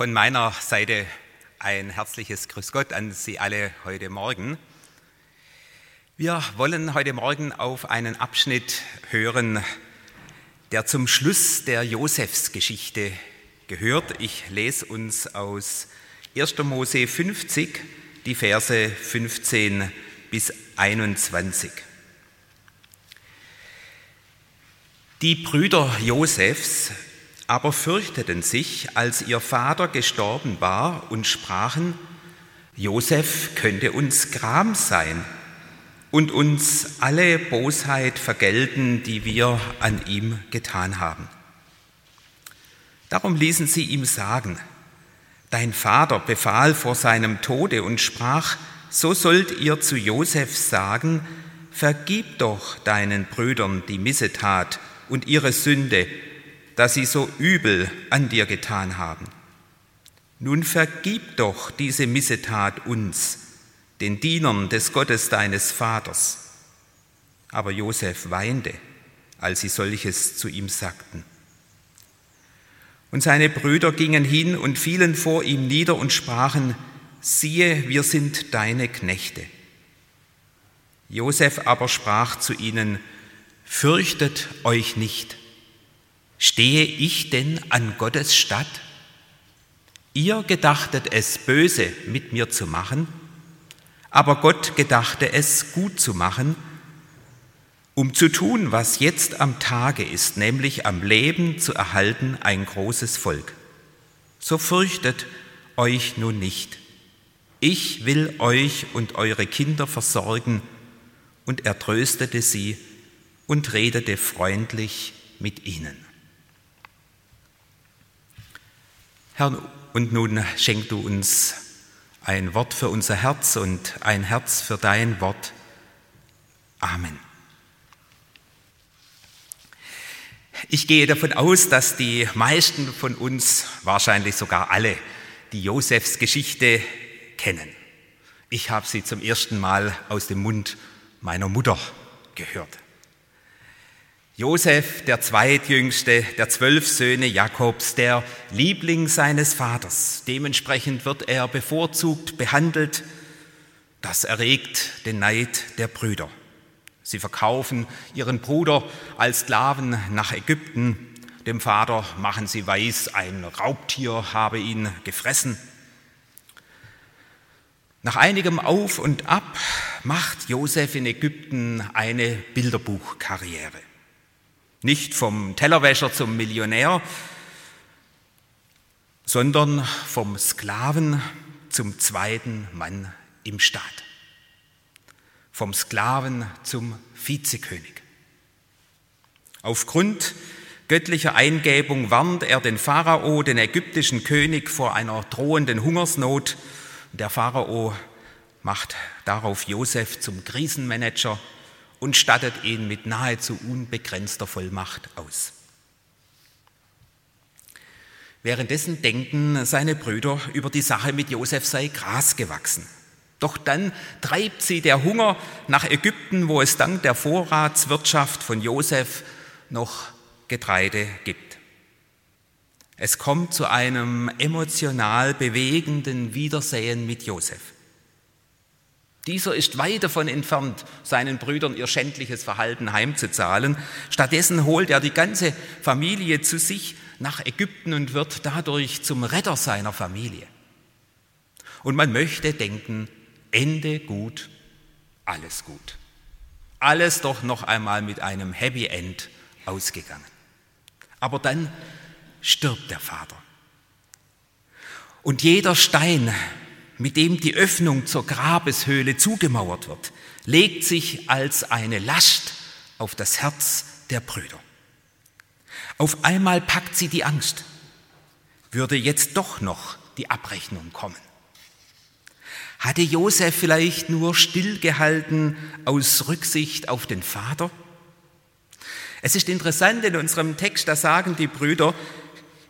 Von meiner Seite ein herzliches Grüß Gott an Sie alle heute Morgen. Wir wollen heute Morgen auf einen Abschnitt hören, der zum Schluss der Josefsgeschichte gehört. Ich lese uns aus 1. Mose 50 die Verse 15 bis 21. Die Brüder Josefs aber fürchteten sich, als ihr Vater gestorben war und sprachen, Josef könnte uns Gram sein und uns alle Bosheit vergelten, die wir an ihm getan haben. Darum ließen sie ihm sagen, Dein Vater befahl vor seinem Tode und sprach, so sollt ihr zu Josef sagen, vergib doch deinen Brüdern die Missetat und ihre Sünde, dass sie so übel an dir getan haben. Nun vergib doch diese Missetat uns, den Dienern des Gottes deines Vaters. Aber Josef weinte, als sie solches zu ihm sagten. Und seine Brüder gingen hin und fielen vor ihm nieder und sprachen, siehe, wir sind deine Knechte. Josef aber sprach zu ihnen, fürchtet euch nicht. Stehe ich denn an Gottes statt? Ihr gedachtet es böse mit mir zu machen, aber Gott gedachte es gut zu machen, um zu tun, was jetzt am Tage ist, nämlich am Leben zu erhalten ein großes Volk. So fürchtet euch nun nicht. Ich will euch und eure Kinder versorgen. Und er tröstete sie und redete freundlich mit ihnen. Herr, und nun schenk du uns ein Wort für unser Herz und ein Herz für dein Wort. Amen. Ich gehe davon aus, dass die meisten von uns, wahrscheinlich sogar alle, die Josefs Geschichte kennen. Ich habe sie zum ersten Mal aus dem Mund meiner Mutter gehört. Josef, der zweitjüngste der zwölf Söhne Jakobs, der Liebling seines Vaters. Dementsprechend wird er bevorzugt behandelt. Das erregt den Neid der Brüder. Sie verkaufen ihren Bruder als Sklaven nach Ägypten. Dem Vater machen sie weiß, ein Raubtier habe ihn gefressen. Nach einigem Auf und Ab macht Josef in Ägypten eine Bilderbuchkarriere. Nicht vom Tellerwäscher zum Millionär, sondern vom Sklaven zum zweiten Mann im Staat. Vom Sklaven zum Vizekönig. Aufgrund göttlicher Eingebung warnt er den Pharao, den ägyptischen König, vor einer drohenden Hungersnot. Der Pharao macht darauf Josef zum Krisenmanager und stattet ihn mit nahezu unbegrenzter Vollmacht aus. Währenddessen denken seine Brüder über die Sache mit Josef sei Gras gewachsen. Doch dann treibt sie der Hunger nach Ägypten, wo es dank der Vorratswirtschaft von Josef noch Getreide gibt. Es kommt zu einem emotional bewegenden Wiedersehen mit Josef. Dieser ist weit davon entfernt, seinen Brüdern ihr schändliches Verhalten heimzuzahlen. Stattdessen holt er die ganze Familie zu sich nach Ägypten und wird dadurch zum Retter seiner Familie. Und man möchte denken, Ende gut, alles gut. Alles doch noch einmal mit einem Happy End ausgegangen. Aber dann stirbt der Vater. Und jeder Stein, mit dem die Öffnung zur Grabeshöhle zugemauert wird, legt sich als eine Last auf das Herz der Brüder. Auf einmal packt sie die Angst. würde jetzt doch noch die Abrechnung kommen. Hatte Josef vielleicht nur stillgehalten aus Rücksicht auf den Vater? Es ist interessant in unserem Text, da sagen die Brüder,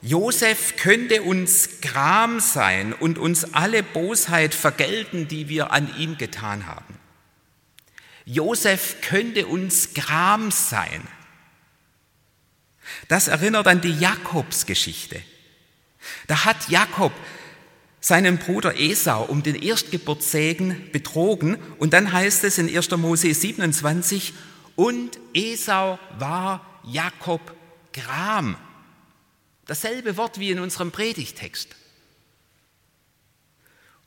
Josef könnte uns Gram sein und uns alle Bosheit vergelten, die wir an ihm getan haben. Josef könnte uns Gram sein. Das erinnert an die Jakobsgeschichte. Da hat Jakob seinen Bruder Esau um den Erstgeburtssegen betrogen und dann heißt es in 1. Mose 27, und Esau war Jakob Gram. Dasselbe Wort wie in unserem Predigtext.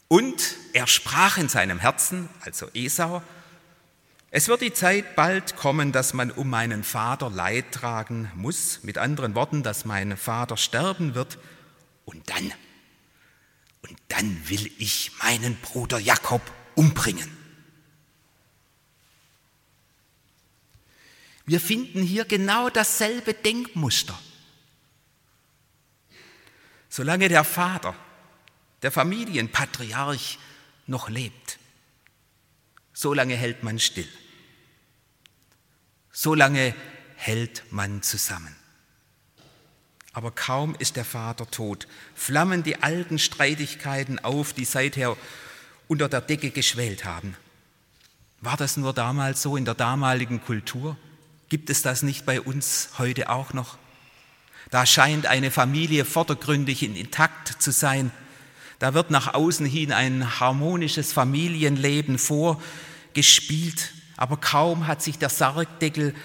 Und er sprach in seinem Herzen, also Esau, es wird die Zeit bald kommen, dass man um meinen Vater Leid tragen muss, mit anderen Worten, dass mein Vater sterben wird, und dann, und dann will ich meinen Bruder Jakob umbringen. Wir finden hier genau dasselbe Denkmuster. Solange der Vater, der Familienpatriarch noch lebt, solange hält man still. Solange hält man zusammen. Aber kaum ist der Vater tot, flammen die alten Streitigkeiten auf, die seither unter der Decke geschwellt haben. War das nur damals so in der damaligen Kultur? Gibt es das nicht bei uns heute auch noch? Da scheint eine Familie vordergründig intakt zu sein. Da wird nach außen hin ein harmonisches Familienleben vorgespielt, aber kaum hat sich der Sargdeckel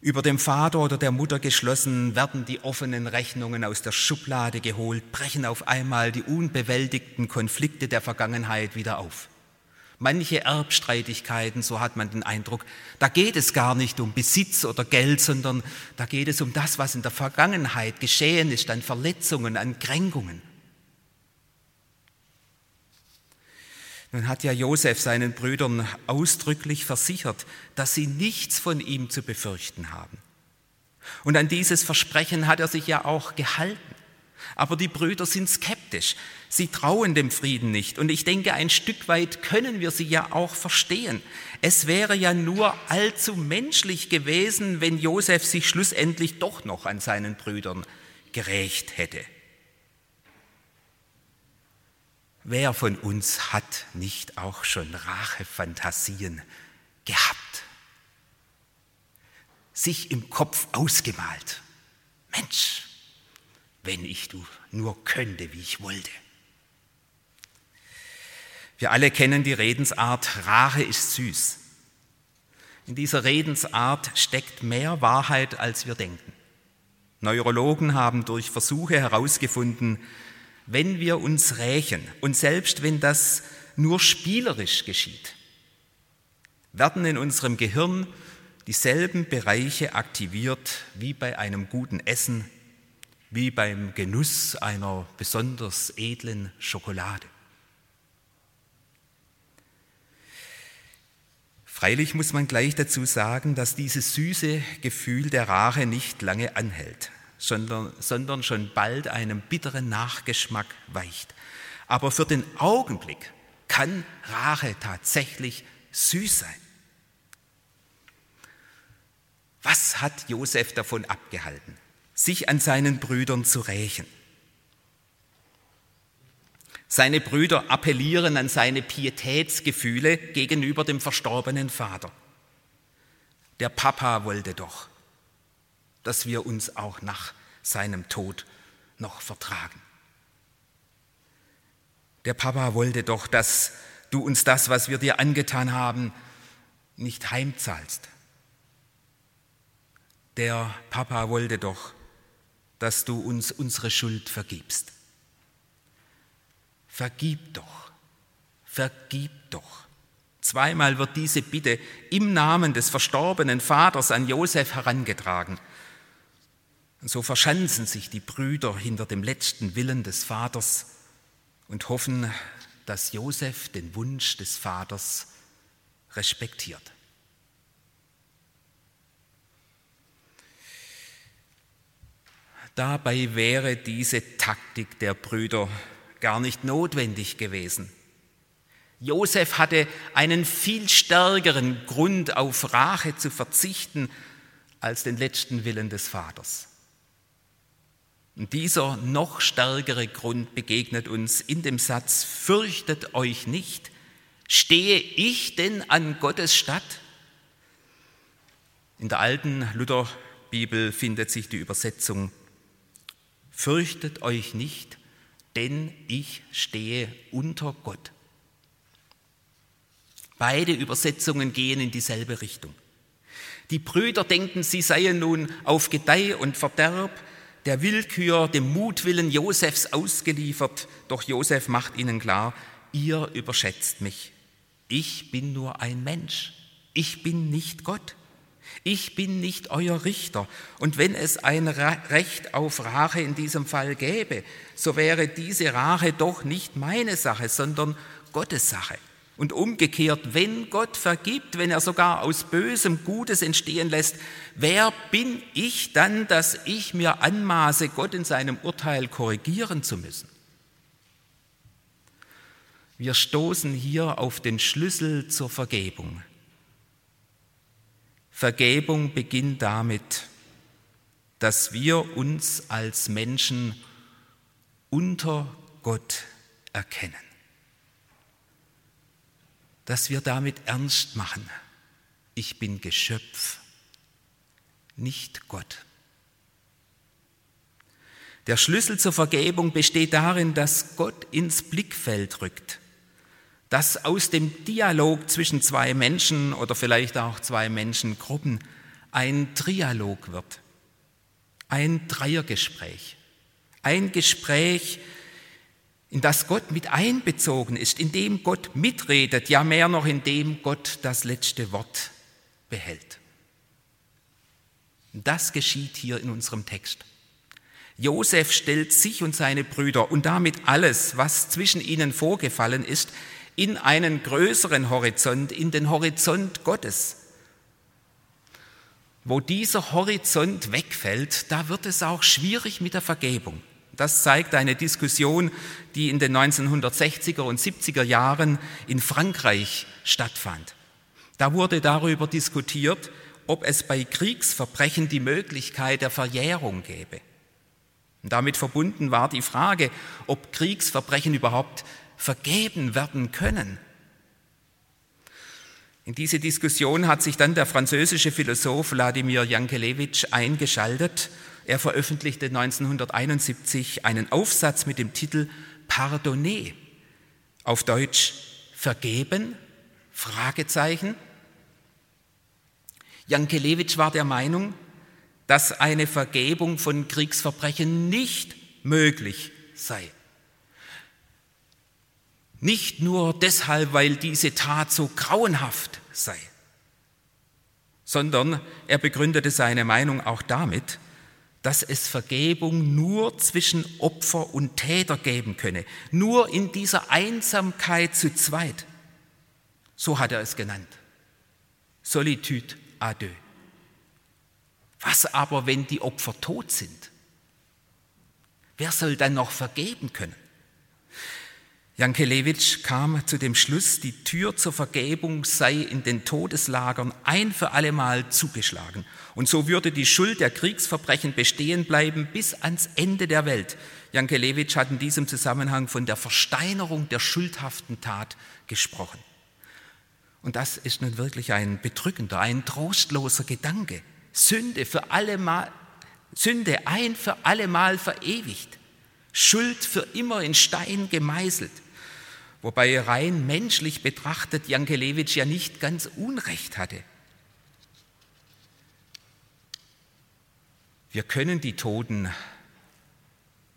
über dem Vater oder der Mutter geschlossen, werden die offenen Rechnungen aus der Schublade geholt, brechen auf einmal die unbewältigten Konflikte der Vergangenheit wieder auf. Manche Erbstreitigkeiten, so hat man den Eindruck, da geht es gar nicht um Besitz oder Geld, sondern da geht es um das, was in der Vergangenheit geschehen ist, an Verletzungen, an Kränkungen. Nun hat ja Josef seinen Brüdern ausdrücklich versichert, dass sie nichts von ihm zu befürchten haben. Und an dieses Versprechen hat er sich ja auch gehalten. Aber die Brüder sind skeptisch. Sie trauen dem Frieden nicht. Und ich denke, ein Stück weit können wir sie ja auch verstehen. Es wäre ja nur allzu menschlich gewesen, wenn Josef sich schlussendlich doch noch an seinen Brüdern gerecht hätte. Wer von uns hat nicht auch schon Rachefantasien gehabt? Sich im Kopf ausgemalt. Mensch, wenn ich du nur könnte, wie ich wollte. Wir alle kennen die Redensart, Rache ist süß. In dieser Redensart steckt mehr Wahrheit, als wir denken. Neurologen haben durch Versuche herausgefunden, wenn wir uns rächen und selbst wenn das nur spielerisch geschieht, werden in unserem Gehirn dieselben Bereiche aktiviert wie bei einem guten Essen, wie beim Genuss einer besonders edlen Schokolade. Freilich muss man gleich dazu sagen, dass dieses süße Gefühl der Rache nicht lange anhält sondern, sondern schon bald einem bitteren Nachgeschmack weicht. Aber für den Augenblick kann Rache tatsächlich süß sein. Was hat Josef davon abgehalten, sich an seinen Brüdern zu rächen? Seine Brüder appellieren an seine Pietätsgefühle gegenüber dem verstorbenen Vater. Der Papa wollte doch, dass wir uns auch nach seinem Tod noch vertragen. Der Papa wollte doch, dass du uns das, was wir dir angetan haben, nicht heimzahlst. Der Papa wollte doch, dass du uns unsere Schuld vergibst. Vergib doch, vergib doch. Zweimal wird diese Bitte im Namen des verstorbenen Vaters an Josef herangetragen. Und so verschanzen sich die Brüder hinter dem letzten Willen des Vaters und hoffen, dass Josef den Wunsch des Vaters respektiert. Dabei wäre diese Taktik der Brüder gar nicht notwendig gewesen. Josef hatte einen viel stärkeren Grund, auf Rache zu verzichten, als den letzten Willen des Vaters. Und dieser noch stärkere Grund begegnet uns in dem Satz, fürchtet euch nicht, stehe ich denn an Gottes Statt? In der alten Lutherbibel findet sich die Übersetzung, fürchtet euch nicht, denn ich stehe unter Gott. Beide Übersetzungen gehen in dieselbe Richtung. Die Brüder denken, sie seien nun auf Gedeih und Verderb der Willkür, dem Mutwillen Josefs ausgeliefert, doch Josef macht ihnen klar, ihr überschätzt mich. Ich bin nur ein Mensch, ich bin nicht Gott. Ich bin nicht euer Richter. Und wenn es ein Recht auf Rache in diesem Fall gäbe, so wäre diese Rache doch nicht meine Sache, sondern Gottes Sache. Und umgekehrt, wenn Gott vergibt, wenn er sogar aus Bösem Gutes entstehen lässt, wer bin ich dann, dass ich mir anmaße, Gott in seinem Urteil korrigieren zu müssen? Wir stoßen hier auf den Schlüssel zur Vergebung. Vergebung beginnt damit, dass wir uns als Menschen unter Gott erkennen dass wir damit ernst machen. Ich bin Geschöpf, nicht Gott. Der Schlüssel zur Vergebung besteht darin, dass Gott ins Blickfeld rückt, dass aus dem Dialog zwischen zwei Menschen oder vielleicht auch zwei Menschengruppen ein Trialog wird, ein Dreiergespräch, ein Gespräch, in das Gott mit einbezogen ist, in dem Gott mitredet, ja mehr noch, in dem Gott das letzte Wort behält. Das geschieht hier in unserem Text. Josef stellt sich und seine Brüder und damit alles, was zwischen ihnen vorgefallen ist, in einen größeren Horizont, in den Horizont Gottes. Wo dieser Horizont wegfällt, da wird es auch schwierig mit der Vergebung. Das zeigt eine Diskussion, die in den 1960er und 70er Jahren in Frankreich stattfand. Da wurde darüber diskutiert, ob es bei Kriegsverbrechen die Möglichkeit der Verjährung gäbe. Und damit verbunden war die Frage, ob Kriegsverbrechen überhaupt vergeben werden können. In diese Diskussion hat sich dann der französische Philosoph Wladimir Jankelewitsch eingeschaltet er veröffentlichte 1971 einen Aufsatz mit dem Titel Pardonner, auf Deutsch vergeben? Fragezeichen. Jankelewitsch war der Meinung, dass eine Vergebung von Kriegsverbrechen nicht möglich sei. Nicht nur deshalb, weil diese Tat so grauenhaft sei, sondern er begründete seine Meinung auch damit, dass es Vergebung nur zwischen Opfer und Täter geben könne, nur in dieser Einsamkeit zu zweit. So hat er es genannt. Solitude à deux. Was aber, wenn die Opfer tot sind? Wer soll dann noch vergeben können? Jankelewitsch kam zu dem Schluss, die Tür zur Vergebung sei in den Todeslagern ein für allemal zugeschlagen. Und so würde die Schuld der Kriegsverbrechen bestehen bleiben bis ans Ende der Welt. Jankelewitsch hat in diesem Zusammenhang von der Versteinerung der schuldhaften Tat gesprochen. Und das ist nun wirklich ein bedrückender, ein trostloser Gedanke. Sünde für allemal, Sünde ein für allemal verewigt. Schuld für immer in Stein gemeißelt. Wobei rein menschlich betrachtet Jankelewitsch ja nicht ganz Unrecht hatte. Wir können die Toten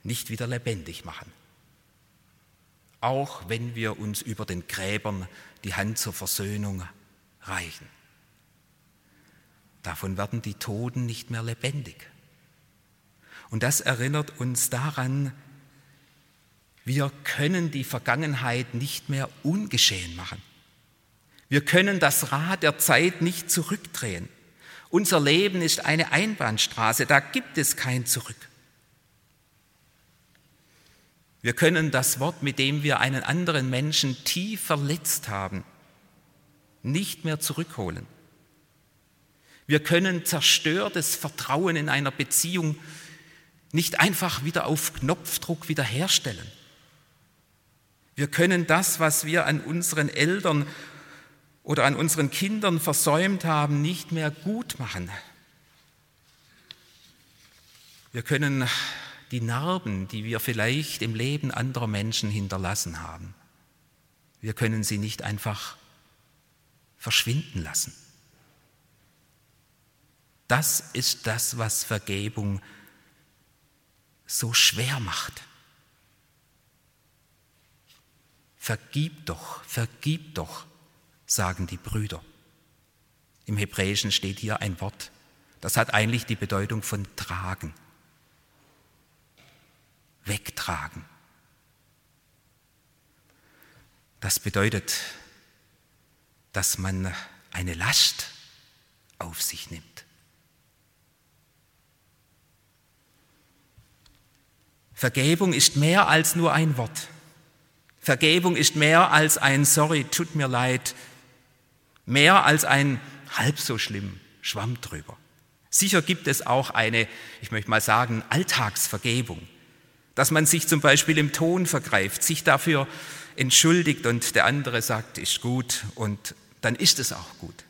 nicht wieder lebendig machen, auch wenn wir uns über den Gräbern die Hand zur Versöhnung reichen. Davon werden die Toten nicht mehr lebendig. Und das erinnert uns daran, wir können die Vergangenheit nicht mehr ungeschehen machen. Wir können das Rad der Zeit nicht zurückdrehen. Unser Leben ist eine Einbahnstraße, da gibt es kein Zurück. Wir können das Wort, mit dem wir einen anderen Menschen tief verletzt haben, nicht mehr zurückholen. Wir können zerstörtes Vertrauen in einer Beziehung nicht einfach wieder auf Knopfdruck wiederherstellen. Wir können das, was wir an unseren Eltern oder an unseren Kindern versäumt haben, nicht mehr gut machen. Wir können die Narben, die wir vielleicht im Leben anderer Menschen hinterlassen haben, wir können sie nicht einfach verschwinden lassen. Das ist das, was Vergebung so schwer macht. Vergib doch, vergib doch, sagen die Brüder. Im Hebräischen steht hier ein Wort, das hat eigentlich die Bedeutung von tragen, wegtragen. Das bedeutet, dass man eine Last auf sich nimmt. Vergebung ist mehr als nur ein Wort. Vergebung ist mehr als ein Sorry, tut mir leid, mehr als ein halb so schlimm, Schwamm drüber. Sicher gibt es auch eine, ich möchte mal sagen, Alltagsvergebung, dass man sich zum Beispiel im Ton vergreift, sich dafür entschuldigt und der andere sagt, ist gut und dann ist es auch gut.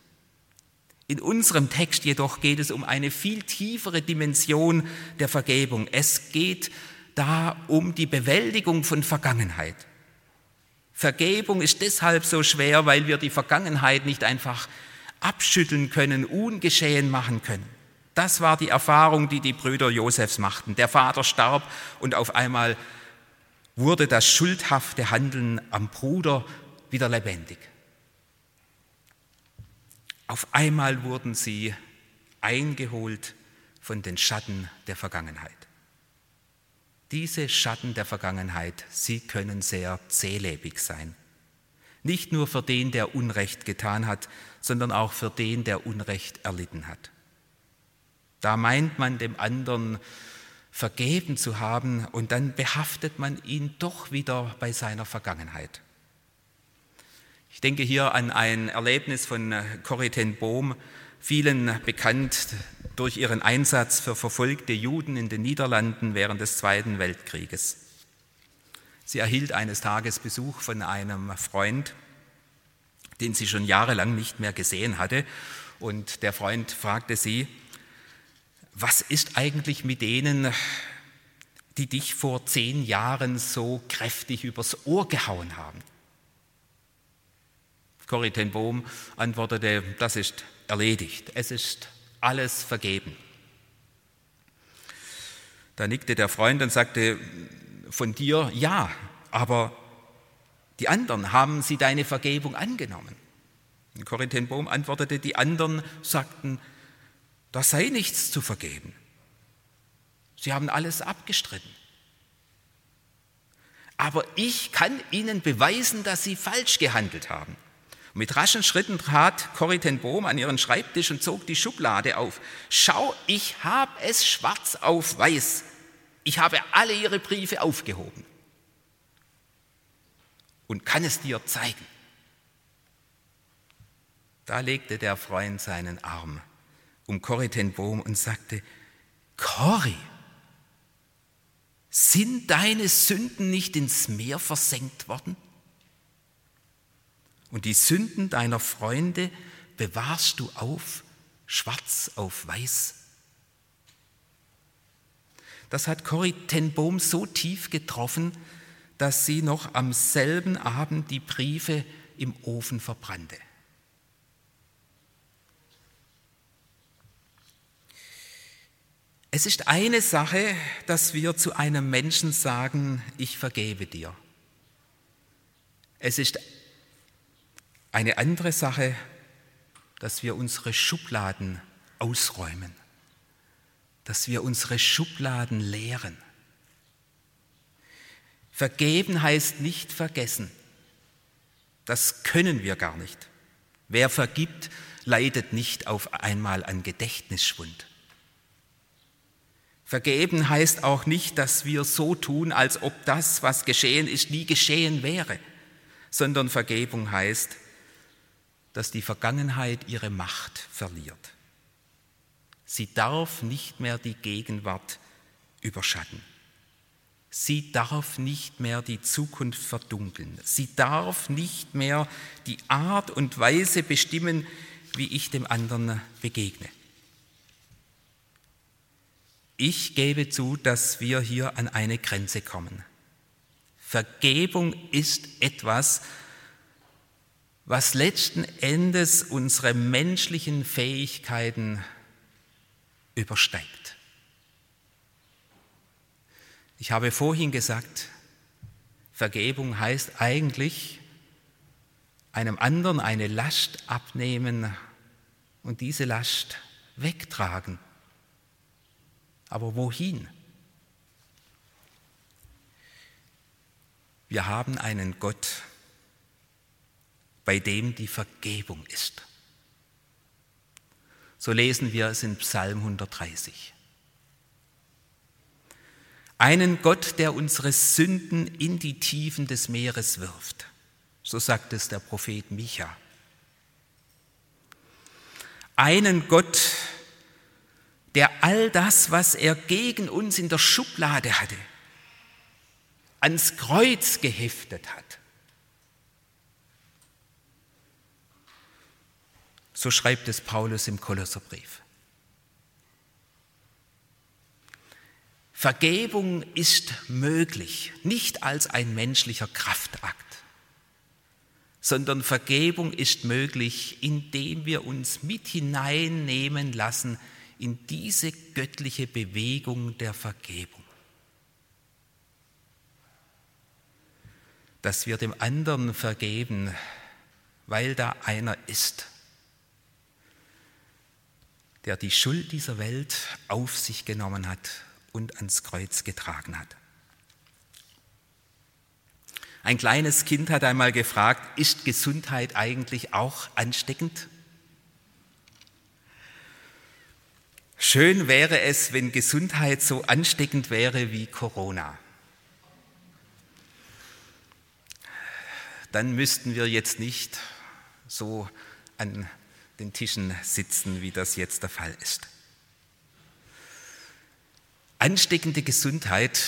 In unserem Text jedoch geht es um eine viel tiefere Dimension der Vergebung. Es geht da um die Bewältigung von Vergangenheit. Vergebung ist deshalb so schwer, weil wir die Vergangenheit nicht einfach abschütteln können, ungeschehen machen können. Das war die Erfahrung, die die Brüder Josefs machten. Der Vater starb und auf einmal wurde das schuldhafte Handeln am Bruder wieder lebendig. Auf einmal wurden sie eingeholt von den Schatten der Vergangenheit. Diese Schatten der Vergangenheit, sie können sehr zählebig sein. Nicht nur für den, der Unrecht getan hat, sondern auch für den, der Unrecht erlitten hat. Da meint man dem anderen vergeben zu haben und dann behaftet man ihn doch wieder bei seiner Vergangenheit. Ich denke hier an ein Erlebnis von Corrie ten Bohm, vielen bekannt durch ihren Einsatz für verfolgte Juden in den Niederlanden während des Zweiten Weltkrieges. Sie erhielt eines Tages Besuch von einem Freund, den sie schon jahrelang nicht mehr gesehen hatte. Und der Freund fragte sie, was ist eigentlich mit denen, die dich vor zehn Jahren so kräftig übers Ohr gehauen haben? Corrie ten Bohm antwortete, das ist erledigt, es ist alles vergeben. Da nickte der Freund und sagte, von dir ja, aber die anderen, haben sie deine Vergebung angenommen? Und Corrie ten Bohm antwortete, die anderen sagten, da sei nichts zu vergeben. Sie haben alles abgestritten. Aber ich kann ihnen beweisen, dass sie falsch gehandelt haben. Mit raschen Schritten trat Corrie ten Bohm an ihren Schreibtisch und zog die Schublade auf. Schau, ich habe es schwarz auf weiß. Ich habe alle ihre Briefe aufgehoben und kann es dir zeigen. Da legte der Freund seinen Arm um Corrie ten Bohm und sagte, Corrie, sind deine Sünden nicht ins Meer versenkt worden? Und die Sünden deiner Freunde bewahrst du auf, schwarz auf weiß. Das hat Corrie ten Bohm so tief getroffen, dass sie noch am selben Abend die Briefe im Ofen verbrannte. Es ist eine Sache, dass wir zu einem Menschen sagen, ich vergebe dir. Es ist eine andere Sache, dass wir unsere Schubladen ausräumen, dass wir unsere Schubladen leeren. Vergeben heißt nicht vergessen. Das können wir gar nicht. Wer vergibt, leidet nicht auf einmal an Gedächtnisschwund. Vergeben heißt auch nicht, dass wir so tun, als ob das, was geschehen ist, nie geschehen wäre, sondern Vergebung heißt, dass die Vergangenheit ihre Macht verliert. Sie darf nicht mehr die Gegenwart überschatten. Sie darf nicht mehr die Zukunft verdunkeln. Sie darf nicht mehr die Art und Weise bestimmen, wie ich dem anderen begegne. Ich gebe zu, dass wir hier an eine Grenze kommen. Vergebung ist etwas, was letzten Endes unsere menschlichen Fähigkeiten übersteigt. Ich habe vorhin gesagt, Vergebung heißt eigentlich, einem anderen eine Last abnehmen und diese Last wegtragen. Aber wohin? Wir haben einen Gott, bei dem die Vergebung ist. So lesen wir es in Psalm 130. Einen Gott, der unsere Sünden in die Tiefen des Meeres wirft. So sagt es der Prophet Micha. Einen Gott, der all das, was er gegen uns in der Schublade hatte, ans Kreuz geheftet hat. So schreibt es Paulus im Kolosserbrief. Vergebung ist möglich, nicht als ein menschlicher Kraftakt, sondern Vergebung ist möglich, indem wir uns mit hineinnehmen lassen in diese göttliche Bewegung der Vergebung. Dass wir dem anderen vergeben, weil da einer ist, der die Schuld dieser Welt auf sich genommen hat und ans Kreuz getragen hat. Ein kleines Kind hat einmal gefragt, ist Gesundheit eigentlich auch ansteckend? Schön wäre es, wenn Gesundheit so ansteckend wäre wie Corona. Dann müssten wir jetzt nicht so an den Tischen sitzen, wie das jetzt der Fall ist. Ansteckende Gesundheit,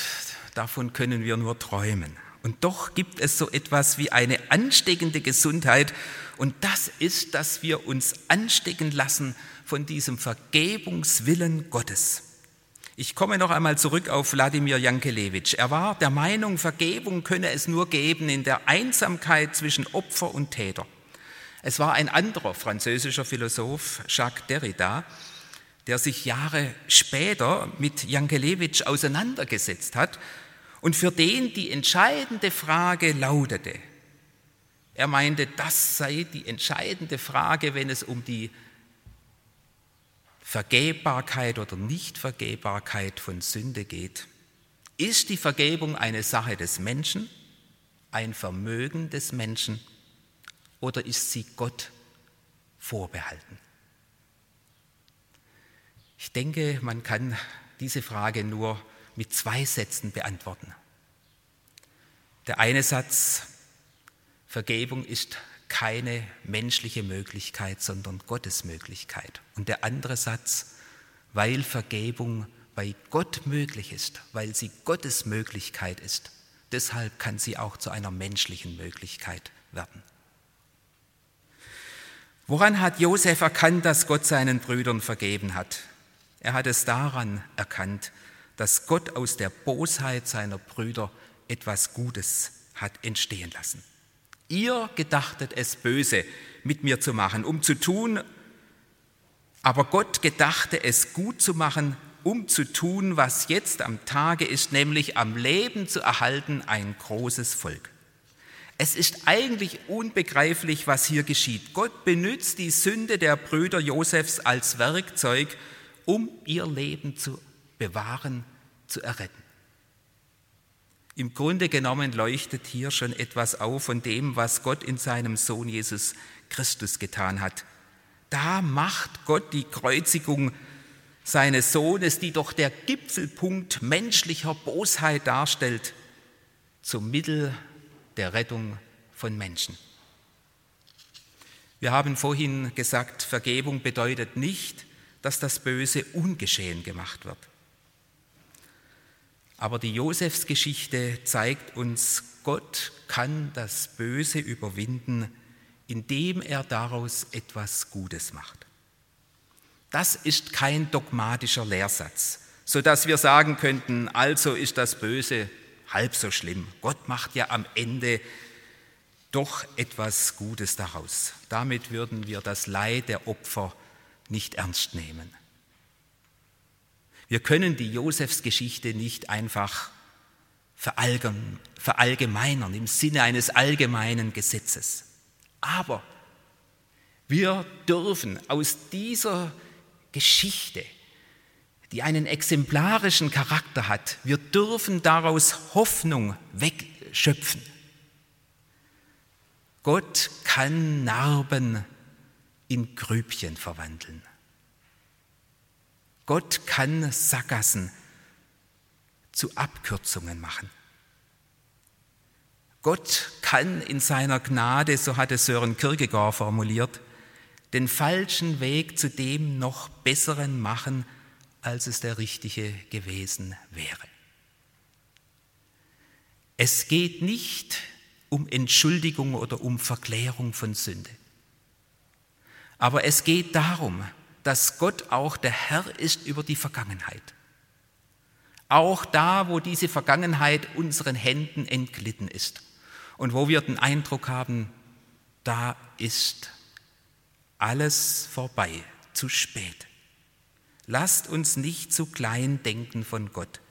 davon können wir nur träumen. Und doch gibt es so etwas wie eine ansteckende Gesundheit. Und das ist, dass wir uns anstecken lassen von diesem Vergebungswillen Gottes. Ich komme noch einmal zurück auf Wladimir Jankelewitsch. Er war der Meinung, Vergebung könne es nur geben in der Einsamkeit zwischen Opfer und Täter. Es war ein anderer französischer Philosoph, Jacques Derrida, der sich Jahre später mit Jankelewitsch auseinandergesetzt hat und für den die entscheidende Frage lautete. Er meinte, das sei die entscheidende Frage, wenn es um die Vergebbarkeit oder Nichtvergebbarkeit von Sünde geht. Ist die Vergebung eine Sache des Menschen, ein Vermögen des Menschen oder ist sie Gott vorbehalten? Ich denke, man kann diese Frage nur mit zwei Sätzen beantworten. Der eine Satz, Vergebung ist keine menschliche Möglichkeit, sondern Gottes Möglichkeit. Und der andere Satz, weil Vergebung bei Gott möglich ist, weil sie Gottes Möglichkeit ist, deshalb kann sie auch zu einer menschlichen Möglichkeit werden. Woran hat Josef erkannt, dass Gott seinen Brüdern vergeben hat? Er hat es daran erkannt, dass Gott aus der Bosheit seiner Brüder etwas Gutes hat entstehen lassen. Ihr gedachtet es böse mit mir zu machen, um zu tun, aber Gott gedachte es gut zu machen, um zu tun, was jetzt am Tage ist, nämlich am Leben zu erhalten ein großes Volk. Es ist eigentlich unbegreiflich, was hier geschieht. Gott benutzt die Sünde der Brüder Josefs als Werkzeug, um ihr Leben zu bewahren, zu erretten. Im Grunde genommen leuchtet hier schon etwas auf von dem, was Gott in seinem Sohn Jesus Christus getan hat. Da macht Gott die Kreuzigung seines Sohnes, die doch der Gipfelpunkt menschlicher Bosheit darstellt, zum Mittel der Rettung von Menschen. Wir haben vorhin gesagt, Vergebung bedeutet nicht, dass das Böse ungeschehen gemacht wird. Aber die Josefsgeschichte zeigt uns, Gott kann das Böse überwinden, indem er daraus etwas Gutes macht. Das ist kein dogmatischer Lehrsatz, so dass wir sagen könnten, also ist das Böse halb so schlimm. Gott macht ja am Ende doch etwas Gutes daraus. Damit würden wir das Leid der Opfer nicht ernst nehmen. Wir können die Josefsgeschichte nicht einfach verallgemeinern im Sinne eines allgemeinen Gesetzes. Aber wir dürfen aus dieser Geschichte, die einen exemplarischen Charakter hat, wir dürfen daraus Hoffnung wegschöpfen. Gott kann Narben in Grübchen verwandeln. Gott kann Sackgassen zu Abkürzungen machen. Gott kann in seiner Gnade, so hat es Sören Kierkegaard formuliert, den falschen Weg zu dem noch besseren machen, als es der richtige gewesen wäre. Es geht nicht um Entschuldigung oder um Verklärung von Sünde. Aber es geht darum, dass Gott auch der Herr ist über die Vergangenheit. Auch da, wo diese Vergangenheit unseren Händen entglitten ist und wo wir den Eindruck haben, da ist alles vorbei, zu spät. Lasst uns nicht zu klein denken von Gott.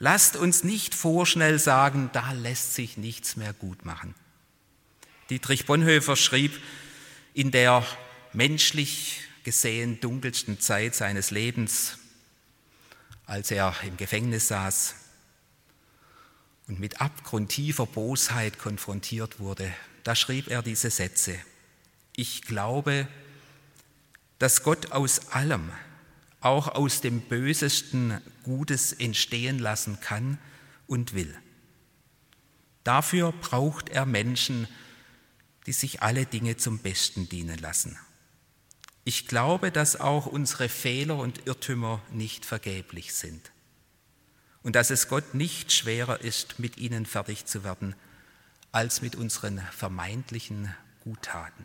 Lasst uns nicht vorschnell sagen, da lässt sich nichts mehr gut machen. Dietrich Bonhoeffer schrieb, in der menschlich gesehen dunkelsten Zeit seines Lebens, als er im Gefängnis saß und mit abgrundtiefer Bosheit konfrontiert wurde, da schrieb er diese Sätze. Ich glaube, dass Gott aus allem, auch aus dem Bösesten Gutes entstehen lassen kann und will. Dafür braucht er Menschen, die sich alle Dinge zum Besten dienen lassen. Ich glaube, dass auch unsere Fehler und Irrtümer nicht vergeblich sind und dass es Gott nicht schwerer ist, mit ihnen fertig zu werden, als mit unseren vermeintlichen Guttaten.